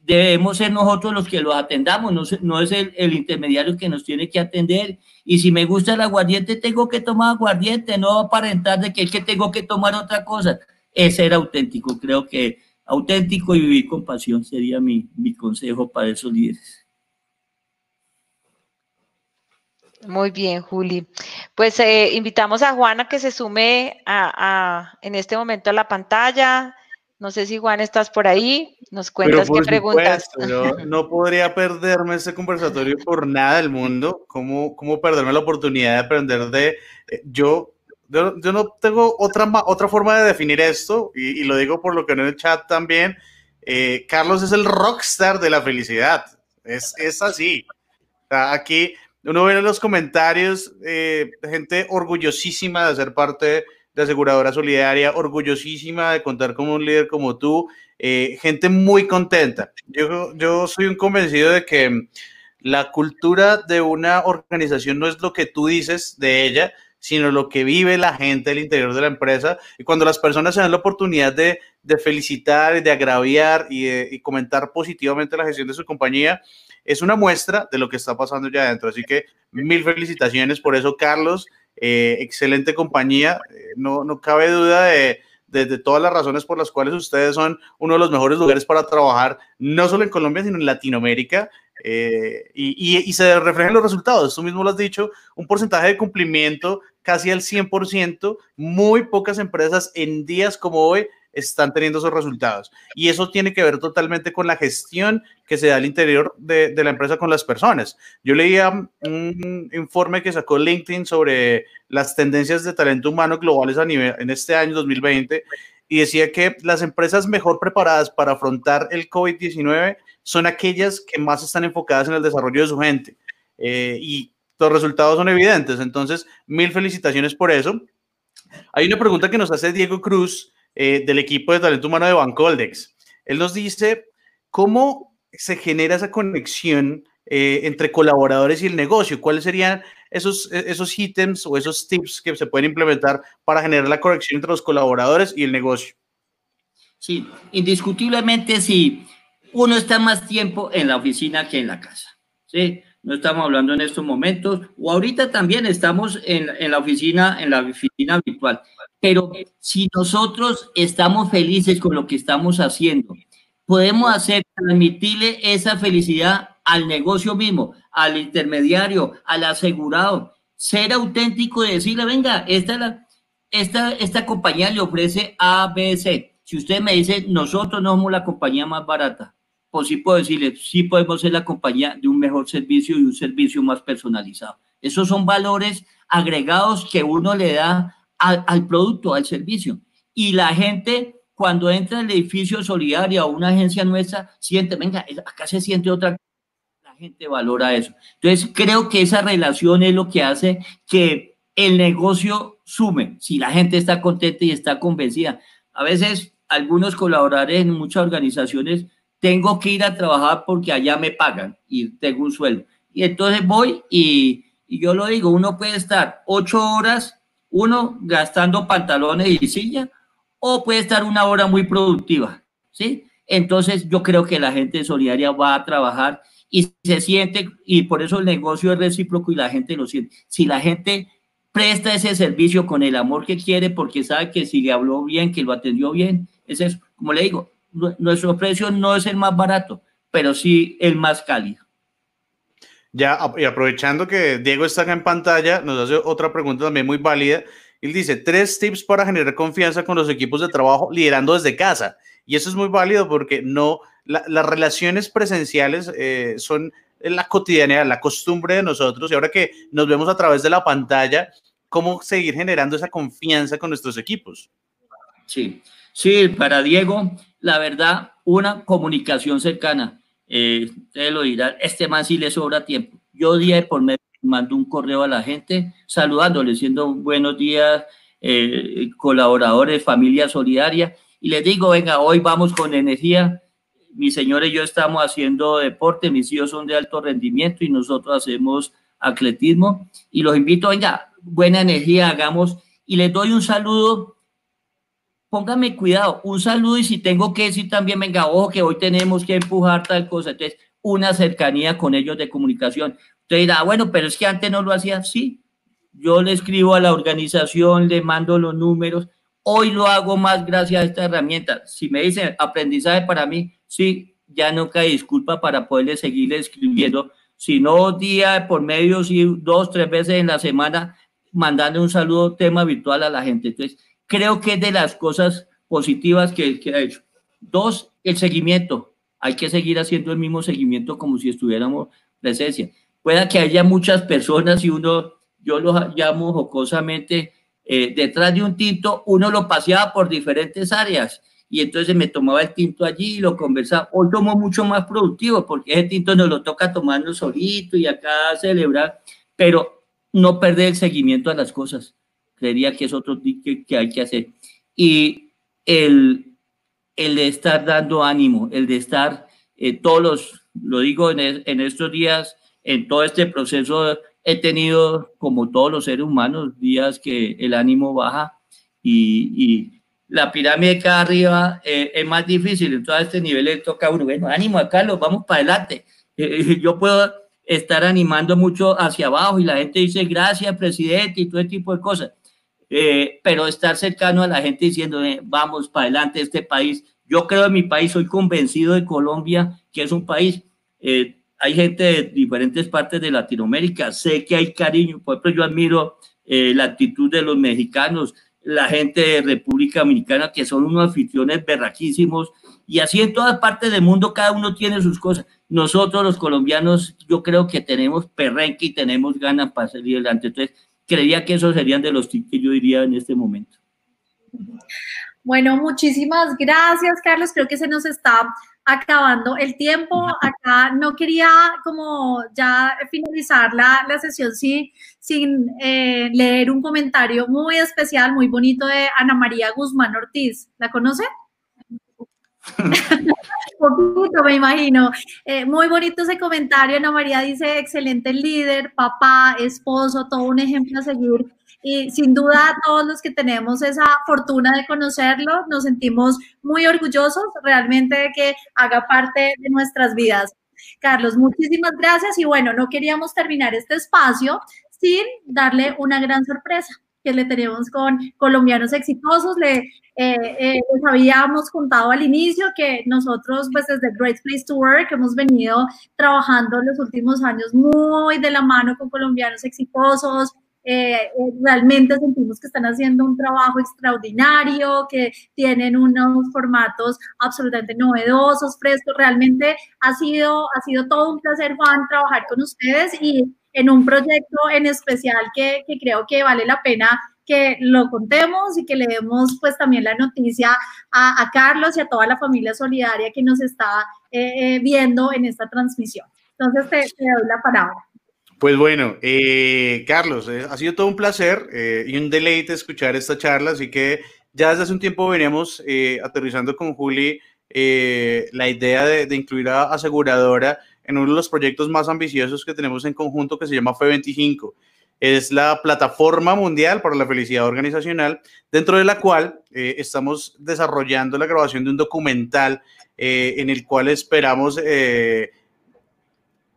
debemos ser nosotros los que los atendamos, no, no es el, intermediario que nos tiene que atender. Y si me gusta el aguardiente, tengo que tomar aguardiente, no aparentar de que es que tengo que tomar otra cosa. Es ser auténtico, creo que auténtico y vivir con pasión sería mi, mi consejo para esos líderes. Muy bien, Juli. Pues eh, invitamos a Juana que se sume a, en este momento a la pantalla. No sé si Juan estás por ahí, nos cuentas qué preguntas. Yo no podría perderme este conversatorio por nada del mundo. ¿Cómo, cómo perderme la oportunidad de aprender de... Eh, yo, yo, yo, no tengo otra, otra forma de definir esto y, y lo digo por lo que en el chat también. Eh, Carlos es el rockstar de la felicidad. Es, es así. O sea, aquí uno ve en los comentarios eh, gente orgullosísima de ser parte de Aseguradora Solidaria, orgullosísima de contar con un líder como tú, eh, gente muy contenta. Yo, yo soy un convencido de que la cultura de una organización no es lo que tú dices de ella, sino lo que vive la gente del interior de la empresa. Y cuando las personas se dan la oportunidad de, de felicitar, de agraviar y, de, y comentar positivamente la gestión de su compañía, es una muestra de lo que está pasando ya adentro. Así que mil felicitaciones por eso, Carlos. Eh, excelente compañía. Eh, no, no cabe duda de, de, todas las razones por las cuales ustedes son uno de los mejores lugares para trabajar, no solo en Colombia, sino en Latinoamérica. Eh, y, y, y, se reflejan los resultados. Tú mismo lo has dicho, un porcentaje de cumplimiento casi al 100%. Muy pocas empresas en días como hoy están teniendo esos resultados. Y eso tiene que ver totalmente con la gestión que se da al interior de, de, la empresa con las personas. Yo leía un informe que sacó LinkedIn sobre las tendencias de talento humano globales a nivel, en este año 2020 y decía que las empresas mejor preparadas para afrontar el COVID-19 son aquellas que más están enfocadas en el desarrollo de su gente. Eh, y los resultados son evidentes. Entonces, mil felicitaciones por eso. Hay una pregunta que nos hace Diego Cruz eh, del equipo de talento humano de Bancoldex. Él nos dice, ¿cómo se genera esa conexión eh, entre colaboradores y el negocio? ¿Cuáles serían esos, esos ítems o esos tips que se pueden implementar para generar la conexión entre los colaboradores y el negocio? Sí, indiscutiblemente si uno está más tiempo en la oficina que en la casa. ¿sí? No estamos hablando en estos momentos, o ahorita también estamos en, en la oficina, en la oficina virtual. Pero si nosotros estamos felices con lo que estamos haciendo, podemos hacer, transmitirle esa felicidad al negocio mismo, al intermediario, al asegurado, ser auténtico y decirle, venga, esta, esta, esta compañía le ofrece A, B, C. Si usted me dice, nosotros no somos la compañía más barata, pues sí puedo decirle, sí podemos ser la compañía de un mejor servicio y un servicio más personalizado. Esos son valores agregados que uno le da al, al, producto, al servicio. Y la gente, cuando entra al edificio solidario o una agencia nuestra, siente, venga, acá se siente otra la gente valora eso. Entonces, creo que esa relación es lo que hace que el negocio sume, si la gente está contenta y está convencida. A veces, algunos colaboradores en muchas organizaciones, tengo que ir a trabajar porque allá me pagan y tengo un sueldo. Y entonces voy y, y yo lo digo, uno puede estar ocho horas uno gastando pantalones y silla, o puede estar una hora muy productiva, ¿sí? Entonces yo creo que la gente solidaria va a trabajar y se siente, y por eso el negocio es recíproco y la gente lo siente. Si la gente presta ese servicio con el amor que quiere, porque sabe que si le habló bien, que lo atendió bien, es eso. Como le digo, nuestro precio no es el más barato, pero sí el más cálido. Ya, y aprovechando que Diego está acá en pantalla, nos hace otra pregunta también muy válida. Él dice, tres tips para generar confianza con los equipos de trabajo liderando desde casa. Y eso es muy válido porque no, la, las relaciones presenciales eh, son la cotidianidad, la costumbre de nosotros. Y ahora que nos vemos a través de la pantalla, ¿cómo seguir generando esa confianza con nuestros equipos? Sí, sí, para Diego, la verdad, una comunicación cercana eh, ustedes lo dirán, este man sí le sobra tiempo. Yo día por medio mando un correo a la gente saludándole, diciendo buenos días, eh, colaboradores, familia solidaria, y les digo, venga, hoy vamos con energía. Mi señor y yo estamos haciendo deporte, mis hijos son de alto rendimiento y nosotros hacemos atletismo. Y los invito, venga, buena energía, hagamos. Y les doy un saludo póngame cuidado, un saludo y si tengo que decir también, venga, ojo, que hoy tenemos que empujar tal cosa. Entonces, una cercanía con ellos de comunicación. Usted dirá, bueno, pero es que antes no lo hacía. Sí, yo le escribo a la organización, le mando los números. Hoy lo hago más gracias a esta herramienta. Si me dicen aprendizaje para mí, sí, ya no cae disculpa para poderle seguir escribiendo, sino día por medio, sí, dos, tres veces en la semana, mandando un saludo tema virtual a la gente. Entonces, creo que es de las cosas positivas que, que ha hecho. Dos, el seguimiento. Hay que seguir haciendo el mismo seguimiento como si estuviéramos presencia. Pueda que haya muchas personas y uno, yo lo llamo jocosamente, eh, detrás de un tinto, uno lo paseaba por diferentes áreas y entonces me tomaba el tinto allí y lo conversaba. Hoy tomo mucho más productivo porque ese tinto nos lo toca tomando solito y acá celebrar, pero no perder el seguimiento a las cosas. Creería que es otro que, que hay que hacer. Y el, el de estar dando ánimo, el de estar eh, todos los, lo digo en, en, estos días, en todo este proceso he tenido, como todos los seres humanos, días que el ánimo baja y, y la pirámide acá arriba eh, es más difícil, en todo este nivel le toca a uno, bueno, ánimo acá, lo vamos para adelante. Eh, yo puedo estar animando mucho hacia abajo y la gente dice gracias, presidente, y todo ese tipo de cosas eh, pero estar cercano a la gente diciendo, eh, vamos para adelante este país. Yo creo en mi país, soy convencido de Colombia, que es un país, eh, hay gente de diferentes partes de Latinoamérica, sé que hay cariño, por ejemplo, yo admiro eh, la actitud de los mexicanos, la gente de República Dominicana, que son unos anfitriones berraquísimos, y así en todas partes del mundo cada uno tiene sus cosas. Nosotros los colombianos, yo creo que tenemos perrenque y tenemos ganas para salir adelante. Entonces, creía que esos serían de los tips que yo diría en este momento. Bueno, muchísimas gracias, Carlos. Creo que se nos está acabando el tiempo. Acá no quería como ya finalizar la, la sesión sin, sin eh, leer un comentario muy especial, muy bonito de Ana María Guzmán Ortiz. ¿La conoce? Poquito, me imagino. Eh, muy bonito ese comentario. Ana María dice, excelente líder, papá, esposo, todo un ejemplo a seguir. Y sin duda, todos los que tenemos esa fortuna de conocerlo, nos sentimos muy orgullosos realmente de que haga parte de nuestras vidas. Carlos, muchísimas gracias. Y bueno, no queríamos terminar este espacio sin darle una gran sorpresa que le tenemos con colombianos exitosos. Le, eh, eh, les habíamos contado al inicio que nosotros, pues desde Great Place to Work, hemos venido trabajando los últimos años muy de la mano con colombianos exitosos. Eh, realmente sentimos que están haciendo un trabajo extraordinario, que tienen unos formatos absolutamente novedosos, frescos. Realmente ha sido, ha sido todo un placer, Juan, trabajar con ustedes y en un proyecto en especial que, que creo que vale la pena que lo contemos y que le demos pues también la noticia a, a Carlos y a toda la familia solidaria que nos está eh, viendo en esta transmisión. Entonces te, te doy la palabra. Pues bueno, eh, Carlos, eh, ha sido todo un placer eh, y un deleite escuchar esta charla, así que ya desde hace un tiempo veníamos aterrizando con Juli la idea de, de incluir a aseguradora en uno de los proyectos más ambiciosos que tenemos en conjunto que se llama FE25. Es la plataforma mundial para la felicidad organizacional, dentro de la cual eh, estamos desarrollando la grabación de un documental eh, en el cual esperamos eh,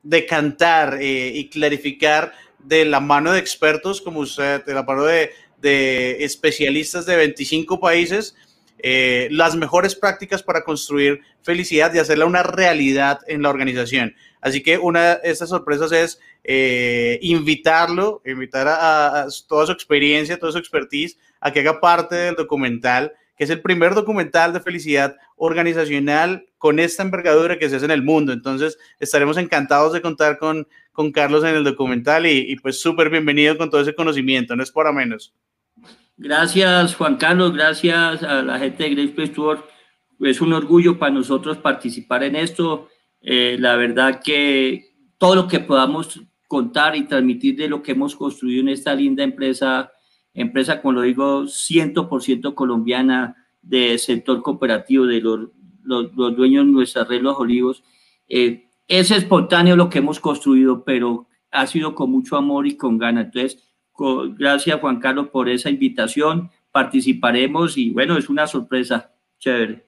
decantar eh, y clarificar de la mano de expertos, como usted, de la mano de, de especialistas de 25 países, eh, las mejores prácticas para construir felicidad y hacerla una realidad en la organización. Así que una de estas sorpresas es eh, invitarlo, invitar a, toda su experiencia, toda su expertise a que haga parte del documental, que es el primer documental de felicidad organizacional con esta envergadura que se hace en el mundo. Entonces, estaremos encantados de contar con, con Carlos en el documental y, y pues súper bienvenido con todo ese conocimiento, no es para menos. Gracias, Juan Carlos, gracias a la gente de Great Place to Work. Es un orgullo para nosotros participar en esto. Eh, la verdad que todo lo que podamos contar y transmitir de lo que hemos construido en esta linda empresa, empresa, como lo digo, 100% colombiana, de sector cooperativo, de los, los, los dueños de nuestra red Los Olivos, eh, es espontáneo lo que hemos construido, pero ha sido con mucho amor y con ganas. Entonces, Gracias, Juan Carlos, por esa invitación, participaremos y bueno, es una sorpresa. Chévere.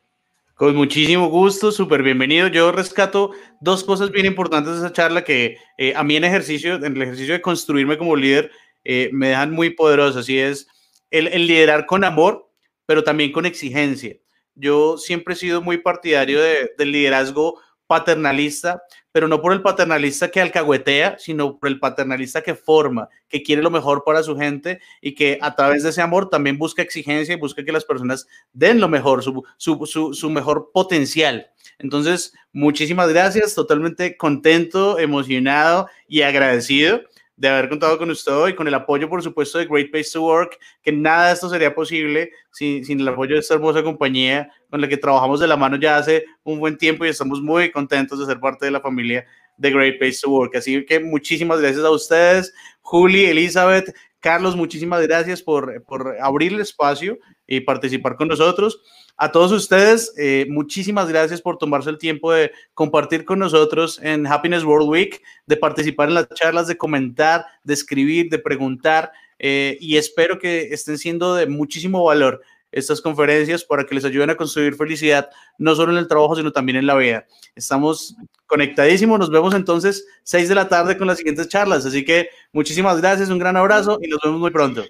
Con muchísimo gusto, súper bienvenido. Yo rescato dos cosas bien importantes de esa charla que eh, a mí en ejercicio, en el ejercicio de construirme como líder, eh, me dejan muy poderosas y es el, el, liderar con amor, pero también con exigencia. Yo siempre he sido muy partidario de, del liderazgo paternalista, pero no por el paternalista que alcahuetea, sino por el paternalista que forma, que quiere lo mejor para su gente y que a través de ese amor también busca exigencia y busca que las personas den lo mejor, su, su, su, su mejor potencial. Entonces, muchísimas gracias, totalmente contento, emocionado y agradecido de haber contado con usted hoy, con el apoyo, por supuesto, de Great Place to Work, que nada de esto sería posible sin, sin el apoyo de esta hermosa compañía con la que trabajamos de la mano ya hace un buen tiempo y estamos muy contentos de ser parte de la familia de Great Place to Work. Así que muchísimas gracias a ustedes, Juli, Elizabeth, Carlos, muchísimas gracias por, por abrir el espacio y participar con nosotros. A todos ustedes, eh, muchísimas gracias por tomarse el tiempo de compartir con nosotros en Happiness World Week, de participar en las charlas, de comentar, de escribir, de preguntar, eh, y espero que estén siendo de muchísimo valor estas conferencias para que les ayuden a construir felicidad, no solo en el trabajo, sino también en la vida. Estamos conectadísimos, nos vemos entonces 6 de la tarde con las siguientes charlas, así que muchísimas gracias, un gran abrazo y nos vemos muy pronto.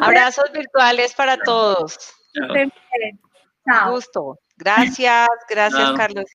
Abrazos virtuales para todos. Chao. Chao. Gusto. Gracias, gracias, Chao. Carlos.